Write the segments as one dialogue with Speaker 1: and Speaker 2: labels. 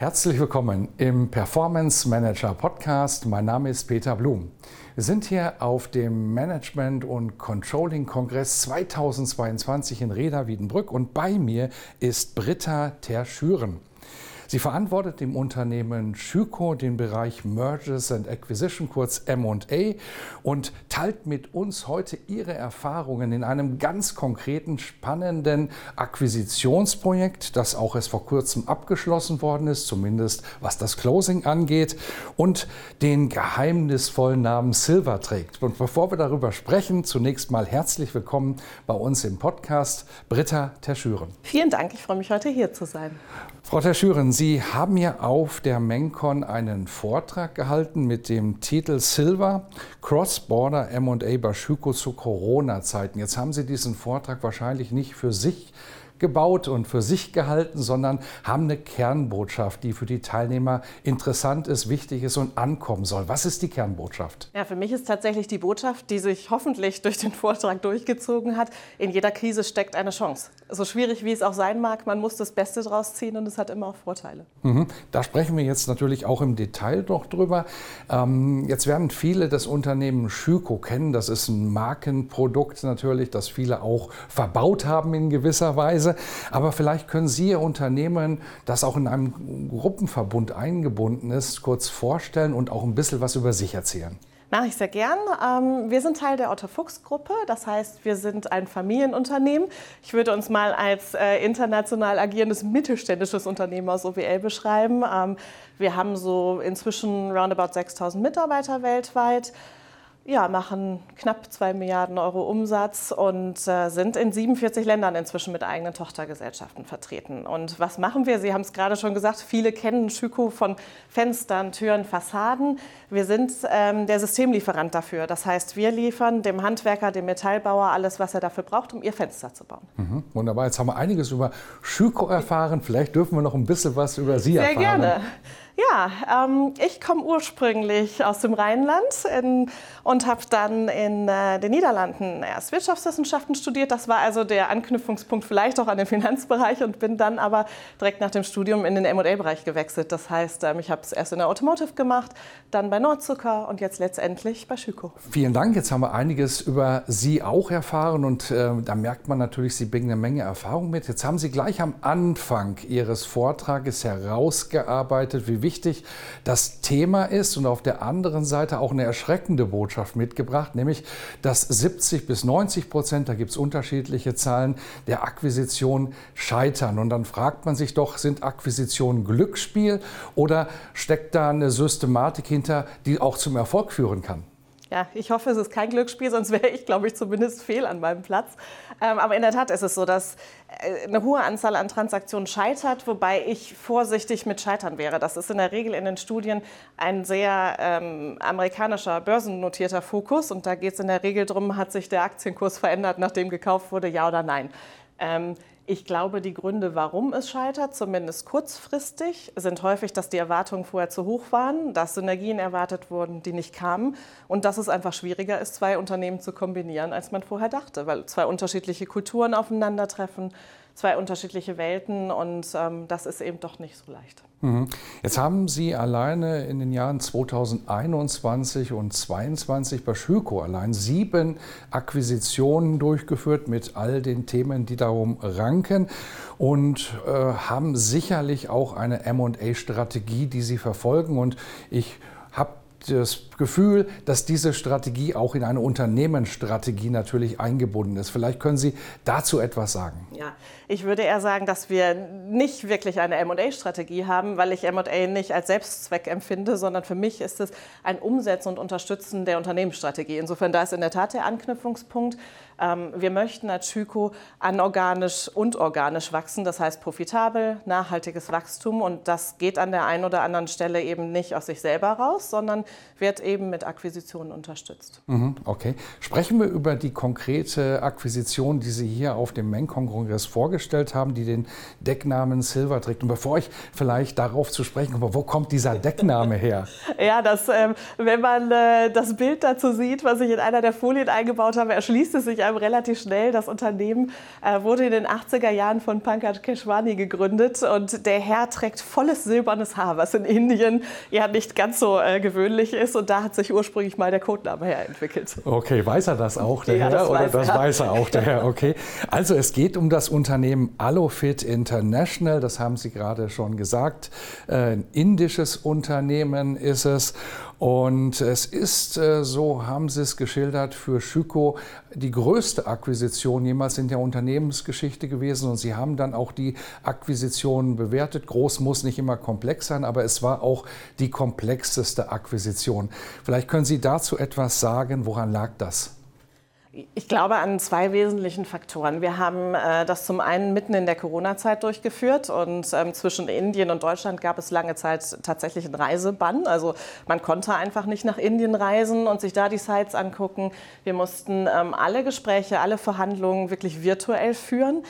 Speaker 1: Herzlich willkommen im Performance Manager Podcast. Mein Name ist Peter Blum. Wir sind hier auf dem Management- und Controlling-Kongress 2022 in Reda Wiedenbrück und bei mir ist Britta Terschüren. Sie verantwortet im Unternehmen Schüco den Bereich Mergers and Acquisition, kurz M&A, und teilt mit uns heute ihre Erfahrungen in einem ganz konkreten, spannenden Akquisitionsprojekt, das auch erst vor kurzem abgeschlossen worden ist, zumindest was das Closing angeht, und den geheimnisvollen Namen Silver trägt. Und bevor wir darüber sprechen, zunächst mal herzlich willkommen bei uns im Podcast, Britta Terschüren.
Speaker 2: Vielen Dank, ich freue mich heute hier zu sein.
Speaker 1: Frau Terschüren, Sie haben ja auf der Mencon einen Vortrag gehalten mit dem Titel Silver Cross-Border M&A bei Schüko zu Corona-Zeiten. Jetzt haben Sie diesen Vortrag wahrscheinlich nicht für sich gebaut und für sich gehalten, sondern haben eine Kernbotschaft, die für die Teilnehmer interessant ist, wichtig ist und ankommen soll. Was ist die Kernbotschaft?
Speaker 2: Ja, für mich ist tatsächlich die Botschaft, die sich hoffentlich durch den Vortrag durchgezogen hat, in jeder Krise steckt eine Chance. So schwierig wie es auch sein mag, man muss das Beste draus ziehen und es hat immer auch Vorteile.
Speaker 1: Mhm. Da sprechen wir jetzt natürlich auch im Detail noch drüber. Ähm, jetzt werden viele das Unternehmen Schüko kennen. Das ist ein Markenprodukt natürlich, das viele auch verbaut haben in gewisser Weise. Aber vielleicht können Sie Ihr Unternehmen, das auch in einem Gruppenverbund eingebunden ist, kurz vorstellen und auch ein bisschen was über sich erzählen.
Speaker 2: Mache ich sehr gern. Ähm, wir sind Teil der Otto Fuchs Gruppe, das heißt, wir sind ein Familienunternehmen. Ich würde uns mal als äh, international agierendes mittelständisches Unternehmen aus OWL beschreiben. Ähm, wir haben so inzwischen roundabout 6000 Mitarbeiter weltweit ja, machen knapp 2 Milliarden Euro Umsatz und äh, sind in 47 Ländern inzwischen mit eigenen Tochtergesellschaften vertreten. Und was machen wir? Sie haben es gerade schon gesagt, viele kennen Schüko von Fenstern, Türen, Fassaden. Wir sind ähm, der Systemlieferant dafür. Das heißt, wir liefern dem Handwerker, dem Metallbauer alles, was er dafür braucht, um ihr Fenster zu bauen.
Speaker 1: Mhm, wunderbar. Jetzt haben wir einiges über Schüko erfahren. Vielleicht dürfen wir noch ein bisschen was über Sie
Speaker 2: Sehr
Speaker 1: erfahren.
Speaker 2: Sehr gerne. Ja, ähm, ich komme ursprünglich aus dem Rheinland in, und habe dann in äh, den Niederlanden erst Wirtschaftswissenschaften studiert. Das war also der Anknüpfungspunkt vielleicht auch an den Finanzbereich und bin dann aber direkt nach dem Studium in den M&A-Bereich gewechselt. Das heißt, ähm, ich habe es erst in der Automotive gemacht, dann bei Nordzucker und jetzt letztendlich bei Schüko.
Speaker 1: Vielen Dank. Jetzt haben wir einiges über Sie auch erfahren und äh, da merkt man natürlich, Sie bringen eine Menge Erfahrung mit. Jetzt haben Sie gleich am Anfang Ihres Vortrages herausgearbeitet, wie wichtig wichtig das Thema ist und auf der anderen Seite auch eine erschreckende Botschaft mitgebracht, nämlich dass 70 bis 90 Prozent, da gibt es unterschiedliche Zahlen, der Akquisition scheitern. Und dann fragt man sich doch, sind Akquisitionen Glücksspiel oder steckt da eine Systematik hinter, die auch zum Erfolg führen kann?
Speaker 2: Ja, ich hoffe, es ist kein Glücksspiel, sonst wäre ich, glaube ich, zumindest fehl an meinem Platz. Ähm, aber in der Tat ist es so, dass äh, eine hohe Anzahl an Transaktionen scheitert, wobei ich vorsichtig mit Scheitern wäre. Das ist in der Regel in den Studien ein sehr ähm, amerikanischer börsennotierter Fokus und da geht es in der Regel darum, hat sich der Aktienkurs verändert, nachdem gekauft wurde, ja oder nein. Ähm, ich glaube, die Gründe, warum es scheitert, zumindest kurzfristig, sind häufig, dass die Erwartungen vorher zu hoch waren, dass Synergien erwartet wurden, die nicht kamen und dass es einfach schwieriger ist, zwei Unternehmen zu kombinieren, als man vorher dachte, weil zwei unterschiedliche Kulturen aufeinandertreffen, zwei unterschiedliche Welten und ähm, das ist eben doch nicht so leicht.
Speaker 1: Mhm. Jetzt haben Sie alleine in den Jahren 2021 und 2022 bei Schüko allein sieben Akquisitionen durchgeführt mit all den Themen, die darum ranken und äh, haben sicherlich auch eine M&A-Strategie, die Sie verfolgen und ich habe das Gefühl, dass diese Strategie auch in eine Unternehmensstrategie natürlich eingebunden ist. Vielleicht können Sie dazu etwas sagen.
Speaker 2: Ja, ich würde eher sagen, dass wir nicht wirklich eine MA-Strategie haben, weil ich MA nicht als Selbstzweck empfinde, sondern für mich ist es ein Umsetzen und Unterstützen der Unternehmensstrategie. Insofern da ist in der Tat der Anknüpfungspunkt. Ähm, wir möchten als Schüko anorganisch und organisch wachsen, das heißt profitabel, nachhaltiges Wachstum und das geht an der einen oder anderen Stelle eben nicht aus sich selber raus, sondern wird eben mit Akquisitionen unterstützt.
Speaker 1: Mhm, okay. Sprechen wir über die konkrete Akquisition, die Sie hier auf dem Menkong-Kongress vorgestellt haben, die den Decknamen Silver trägt. Und bevor ich vielleicht darauf zu sprechen komme, wo kommt dieser Deckname her?
Speaker 2: ja, das, ähm, wenn man äh, das Bild dazu sieht, was ich in einer der Folien eingebaut habe, erschließt es sich einem relativ schnell. Das Unternehmen äh, wurde in den 80er Jahren von Pankaj Keshwani gegründet und der Herr trägt volles silbernes Haar, was in Indien ja nicht ganz so äh, gewöhnlich ist und da hat sich ursprünglich mal der Codename her entwickelt.
Speaker 1: Okay, weiß er das auch, der ja, Herr? Das oder das er. weiß er auch, der Herr? Okay. Also es geht um das Unternehmen Alofit International, das haben Sie gerade schon gesagt. Äh, ein indisches Unternehmen ist es. Und es ist, äh, so haben Sie es geschildert, für Schüko die größte Akquisition jemals in der Unternehmensgeschichte gewesen. Und Sie haben dann auch die Akquisition bewertet. Groß muss nicht immer komplex sein, aber es war auch die komplexeste Akquisition. Vielleicht können Sie dazu etwas sagen. Woran lag das?
Speaker 2: Ich glaube an zwei wesentlichen Faktoren. Wir haben äh, das zum einen mitten in der Corona-Zeit durchgeführt und ähm, zwischen Indien und Deutschland gab es lange Zeit tatsächlich einen Reisebann. Also man konnte einfach nicht nach Indien reisen und sich da die Sites angucken. Wir mussten ähm, alle Gespräche, alle Verhandlungen wirklich virtuell führen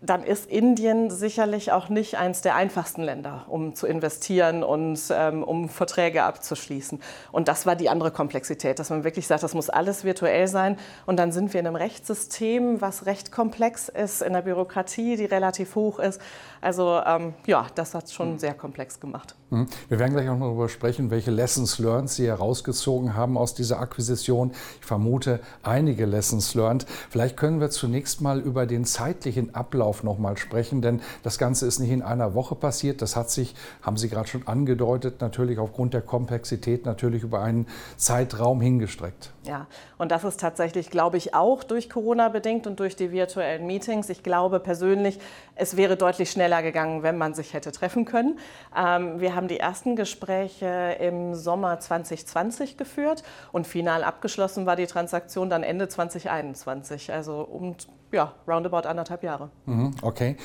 Speaker 2: dann ist Indien sicherlich auch nicht eines der einfachsten Länder, um zu investieren und ähm, um Verträge abzuschließen. Und das war die andere Komplexität, dass man wirklich sagt, das muss alles virtuell sein. Und dann sind wir in einem Rechtssystem, was recht komplex ist, in der Bürokratie, die relativ hoch ist. Also ähm, ja, das hat es schon mhm. sehr komplex gemacht.
Speaker 1: Mhm. Wir werden gleich auch noch darüber sprechen, welche Lessons learned Sie herausgezogen haben aus dieser Akquisition. Ich vermute einige Lessons learned. Vielleicht können wir zunächst mal über den zeitlichen Ablauf noch mal sprechen, denn das Ganze ist nicht in einer Woche passiert. Das hat sich, haben Sie gerade schon angedeutet, natürlich aufgrund der Komplexität natürlich über einen Zeitraum hingestreckt.
Speaker 2: Ja, und das ist tatsächlich, glaube ich, auch durch Corona bedingt und durch die virtuellen Meetings. Ich glaube persönlich, es wäre deutlich schneller gegangen, wenn man sich hätte treffen können. Ähm, wir haben die ersten Gespräche im Sommer 2020 geführt und final abgeschlossen war die Transaktion dann Ende 2021, also um ja, roundabout anderthalb Jahre.
Speaker 1: Mhm, okay.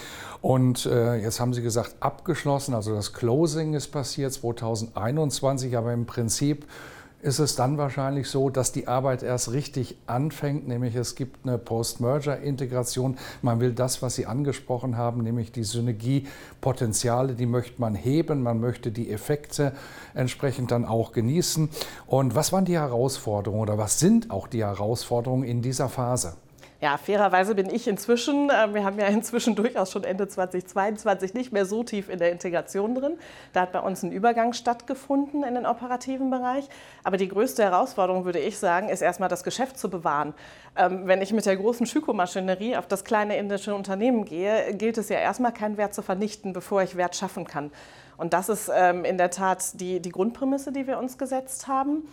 Speaker 1: Und äh, jetzt haben Sie gesagt, abgeschlossen, also das Closing ist passiert 2021, aber im Prinzip ist es dann wahrscheinlich so, dass die Arbeit erst richtig anfängt, nämlich es gibt eine Post-Merger-Integration. Man will das, was Sie angesprochen haben, nämlich die Synergiepotenziale, die möchte man heben, man möchte die Effekte entsprechend dann auch genießen. Und was waren die Herausforderungen oder was sind auch die Herausforderungen in dieser Phase?
Speaker 2: Ja, fairerweise bin ich inzwischen, äh, wir haben ja inzwischen durchaus schon Ende 2022 nicht mehr so tief in der Integration drin. Da hat bei uns ein Übergang stattgefunden in den operativen Bereich. Aber die größte Herausforderung, würde ich sagen, ist erstmal das Geschäft zu bewahren. Ähm, wenn ich mit der großen Schüko-Maschinerie auf das kleine indische Unternehmen gehe, gilt es ja erstmal keinen Wert zu vernichten, bevor ich Wert schaffen kann. Und das ist ähm, in der Tat die, die Grundprämisse, die wir uns gesetzt haben.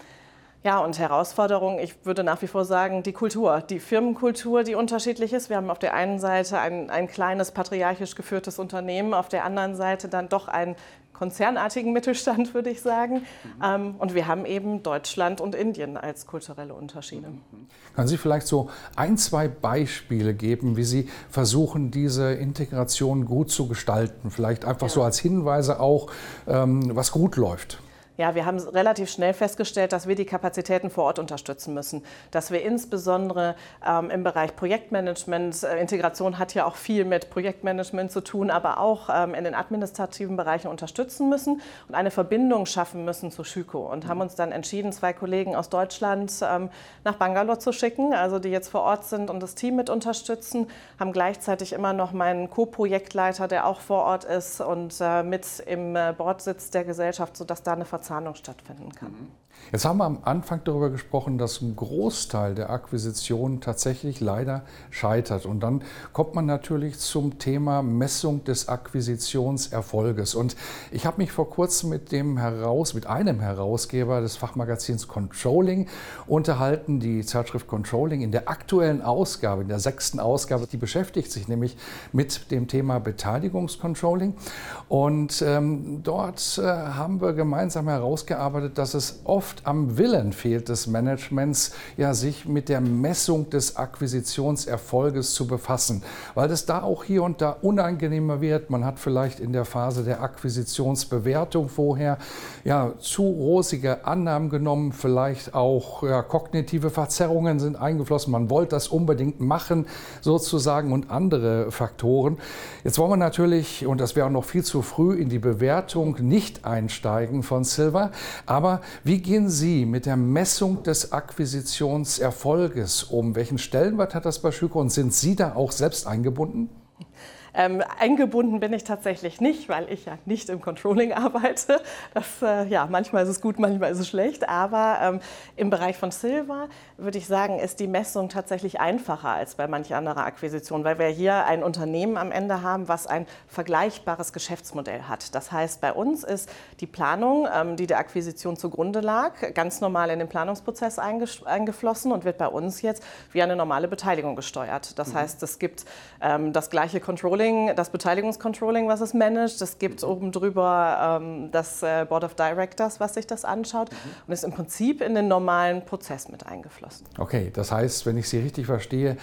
Speaker 2: Ja, und Herausforderung, ich würde nach wie vor sagen, die Kultur, die Firmenkultur, die unterschiedlich ist. Wir haben auf der einen Seite ein, ein kleines patriarchisch geführtes Unternehmen, auf der anderen Seite dann doch einen konzernartigen Mittelstand, würde ich sagen. Mhm. und wir haben eben Deutschland und Indien als kulturelle Unterschiede. Mhm.
Speaker 1: Können Sie vielleicht so ein, zwei Beispiele geben, wie Sie versuchen, diese Integration gut zu gestalten? Vielleicht einfach ja. so als Hinweise auch, ähm, was gut läuft.
Speaker 2: Ja, wir haben relativ schnell festgestellt, dass wir die Kapazitäten vor Ort unterstützen müssen. Dass wir insbesondere ähm, im Bereich Projektmanagement, äh, Integration hat ja auch viel mit Projektmanagement zu tun, aber auch ähm, in den administrativen Bereichen unterstützen müssen und eine Verbindung schaffen müssen zu Schüko. Und haben uns dann entschieden, zwei Kollegen aus Deutschland ähm, nach Bangalore zu schicken, also die jetzt vor Ort sind und das Team mit unterstützen, haben gleichzeitig immer noch meinen Co-Projektleiter, der auch vor Ort ist und äh, mit im äh, Board sitzt der Gesellschaft, sodass da eine Verzahnung Verzahnung stattfinden kann. Mhm.
Speaker 1: Jetzt haben wir am Anfang darüber gesprochen, dass ein Großteil der Akquisitionen tatsächlich leider scheitert. Und dann kommt man natürlich zum Thema Messung des Akquisitionserfolges. Und ich habe mich vor kurzem mit dem heraus, mit einem Herausgeber des Fachmagazins Controlling unterhalten. Die Zeitschrift Controlling in der aktuellen Ausgabe, in der sechsten Ausgabe, die beschäftigt sich nämlich mit dem Thema Beteiligungscontrolling. Und ähm, dort äh, haben wir gemeinsam herausgearbeitet, dass es oft oft am Willen fehlt des Managements, ja, sich mit der Messung des Akquisitionserfolges zu befassen, weil es da auch hier und da unangenehmer wird. Man hat vielleicht in der Phase der Akquisitionsbewertung vorher ja, zu rosige Annahmen genommen, vielleicht auch ja, kognitive Verzerrungen sind eingeflossen. Man wollte das unbedingt machen, sozusagen, und andere Faktoren. Jetzt wollen wir natürlich, und das wäre noch viel zu früh, in die Bewertung nicht einsteigen von Silver. Aber wie gehen Sie mit der Messung des Akquisitionserfolges um? Welchen Stellenwert hat das bei Schüko und sind Sie da auch selbst eingebunden?
Speaker 2: Ähm, eingebunden bin ich tatsächlich nicht, weil ich ja nicht im Controlling arbeite. Das, äh, ja, manchmal ist es gut, manchmal ist es schlecht. Aber ähm, im Bereich von Silver würde ich sagen, ist die Messung tatsächlich einfacher als bei manch anderer Akquisition, weil wir hier ein Unternehmen am Ende haben, was ein vergleichbares Geschäftsmodell hat. Das heißt, bei uns ist die Planung, ähm, die der Akquisition zugrunde lag, ganz normal in den Planungsprozess eingeflossen und wird bei uns jetzt wie eine normale Beteiligung gesteuert. Das mhm. heißt, es gibt ähm, das gleiche Controlling Controlling, das Beteiligungscontrolling, was es managt. Es gibt oben drüber ähm, das äh, Board of Directors, was sich das anschaut mhm. und ist im Prinzip in den normalen Prozess mit eingeflossen.
Speaker 1: Okay, das heißt, wenn ich Sie richtig verstehe,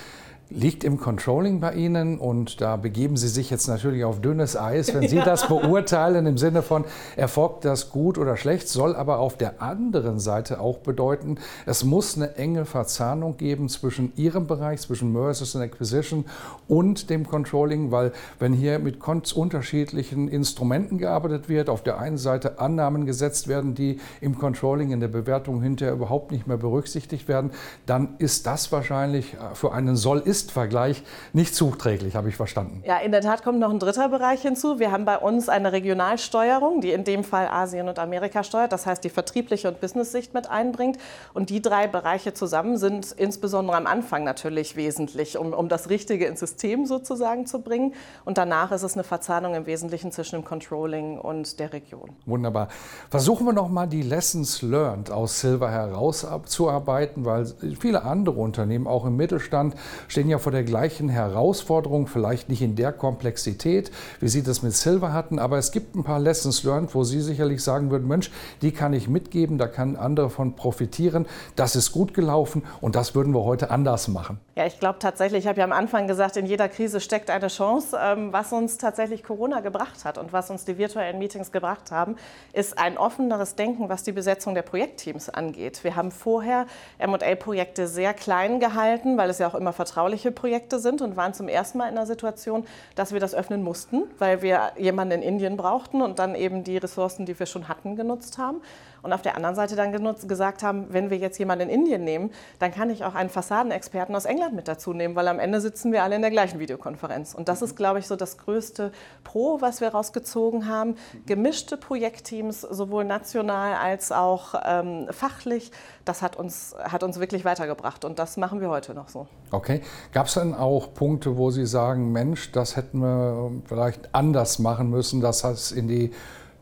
Speaker 1: liegt im Controlling bei Ihnen und da begeben Sie sich jetzt natürlich auf dünnes Eis, wenn Sie ja. das beurteilen im Sinne von, erfolgt das gut oder schlecht, soll aber auf der anderen Seite auch bedeuten, es muss eine enge Verzahnung geben zwischen Ihrem Bereich, zwischen Mergers and Acquisition und dem Controlling, weil wenn hier mit unterschiedlichen Instrumenten gearbeitet wird, auf der einen Seite Annahmen gesetzt werden, die im Controlling in der Bewertung hinterher überhaupt nicht mehr berücksichtigt werden, dann ist das wahrscheinlich für einen Soll-Ist ist-Vergleich nicht zuträglich, habe ich verstanden.
Speaker 2: Ja, in der Tat kommt noch ein dritter Bereich hinzu. Wir haben bei uns eine Regionalsteuerung, die in dem Fall Asien und Amerika steuert, das heißt die vertriebliche und Business-Sicht mit einbringt. Und die drei Bereiche zusammen sind insbesondere am Anfang natürlich wesentlich, um, um das Richtige ins System sozusagen zu bringen. Und danach ist es eine Verzahnung im Wesentlichen zwischen dem Controlling und der Region.
Speaker 1: Wunderbar. Versuchen wir noch mal die Lessons learned aus Silver herauszuarbeiten, weil viele andere Unternehmen, auch im Mittelstand, stehen stehen ja vor der gleichen Herausforderung, vielleicht nicht in der Komplexität, wie Sie das mit Silver hatten, aber es gibt ein paar Lessons learned, wo Sie sicherlich sagen würden, Mensch, die kann ich mitgeben, da kann andere von profitieren. Das ist gut gelaufen und das würden wir heute anders machen.
Speaker 2: Ja, ich glaube tatsächlich, ich habe ja am Anfang gesagt, in jeder Krise steckt eine Chance. Ähm, was uns tatsächlich Corona gebracht hat und was uns die virtuellen Meetings gebracht haben, ist ein offeneres Denken, was die Besetzung der Projektteams angeht. Wir haben vorher M&A-Projekte sehr klein gehalten, weil es ja auch immer vertraulich vertrauliche Projekte sind und waren zum ersten Mal in der Situation, dass wir das öffnen mussten, weil wir jemanden in Indien brauchten und dann eben die Ressourcen, die wir schon hatten, genutzt haben. Und auf der anderen Seite dann genutzt, gesagt haben, wenn wir jetzt jemanden in Indien nehmen, dann kann ich auch einen Fassadenexperten aus England mit dazu nehmen, weil am Ende sitzen wir alle in der gleichen Videokonferenz. Und das ist, glaube ich, so das größte Pro, was wir rausgezogen haben. Gemischte Projektteams, sowohl national als auch ähm, fachlich, das hat uns, hat uns wirklich weitergebracht. Und das machen wir heute noch so.
Speaker 1: Okay. Gab es denn auch Punkte, wo Sie sagen, Mensch, das hätten wir vielleicht anders machen müssen, dass das in die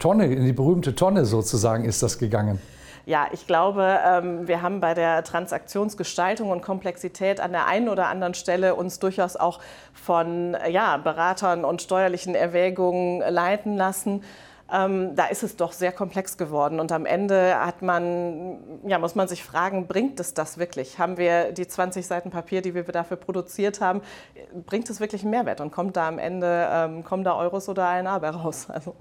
Speaker 1: Tonne, in die berühmte Tonne sozusagen ist das gegangen.
Speaker 2: Ja, ich glaube, ähm, wir haben bei der Transaktionsgestaltung und Komplexität an der einen oder anderen Stelle uns durchaus auch von ja, Beratern und steuerlichen Erwägungen leiten lassen ähm, da ist es doch sehr komplex geworden. Und am Ende hat man, ja, muss man sich fragen, bringt es das wirklich? Haben wir die 20 Seiten Papier, die wir dafür produziert haben, bringt es wirklich einen Mehrwert? Und kommt da am Ende, ähm, kommen da Euros oder ANA raus? Also.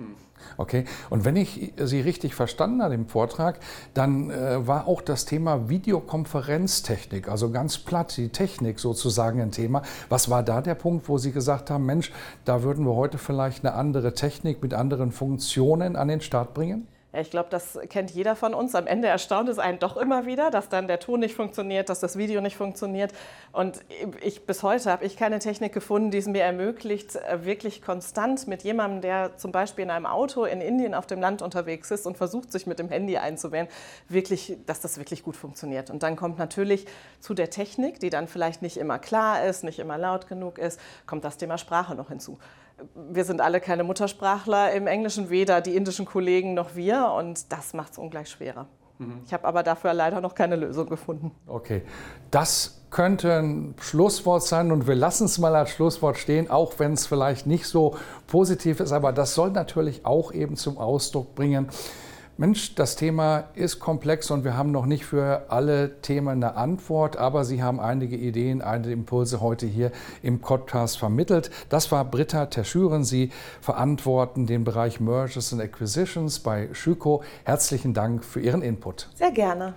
Speaker 1: Okay, und wenn ich Sie richtig verstanden habe im Vortrag, dann äh, war auch das Thema Videokonferenztechnik, also ganz platt die Technik sozusagen ein Thema. Was war da der Punkt, wo Sie gesagt haben, Mensch, da würden wir heute vielleicht eine andere Technik mit anderen Funktionen Innovationen an den Start bringen?
Speaker 2: Ja, ich glaube, das kennt jeder von uns. Am Ende erstaunt es einen doch immer wieder, dass dann der Ton nicht funktioniert, dass das Video nicht funktioniert. Und ich, bis heute habe ich keine Technik gefunden, die es mir ermöglicht, äh, wirklich konstant mit jemandem, der zum Beispiel in einem Auto in Indien auf dem Land unterwegs ist und versucht, sich mit dem Handy einzuwählen, wirklich, dass das wirklich gut funktioniert. Und dann kommt natürlich zu der Technik, die dann vielleicht nicht immer klar ist, nicht immer laut genug ist, kommt das Thema Sprache noch hinzu wir sind alle keine Muttersprachler im Englischen, weder die indischen Kollegen noch wir. Und das macht es ungleich schwerer. Mhm. Ich habe aber dafür leider noch keine Lösung gefunden.
Speaker 1: Okay, das könnte ein Schlusswort sein und wir lassen es mal als Schlusswort stehen, auch wenn es vielleicht nicht so positiv ist, aber das soll natürlich auch eben zum Ausdruck bringen, Mensch, das Thema ist komplex und wir haben noch nicht für alle Themen eine Antwort, aber Sie haben einige Ideen, einige Impulse heute hier im Podcast vermittelt. Das war Britta Terschüren. Sie verantworten den Bereich Mergers and Acquisitions bei Schüko. Herzlichen Dank für Ihren Input.
Speaker 2: Sehr gerne.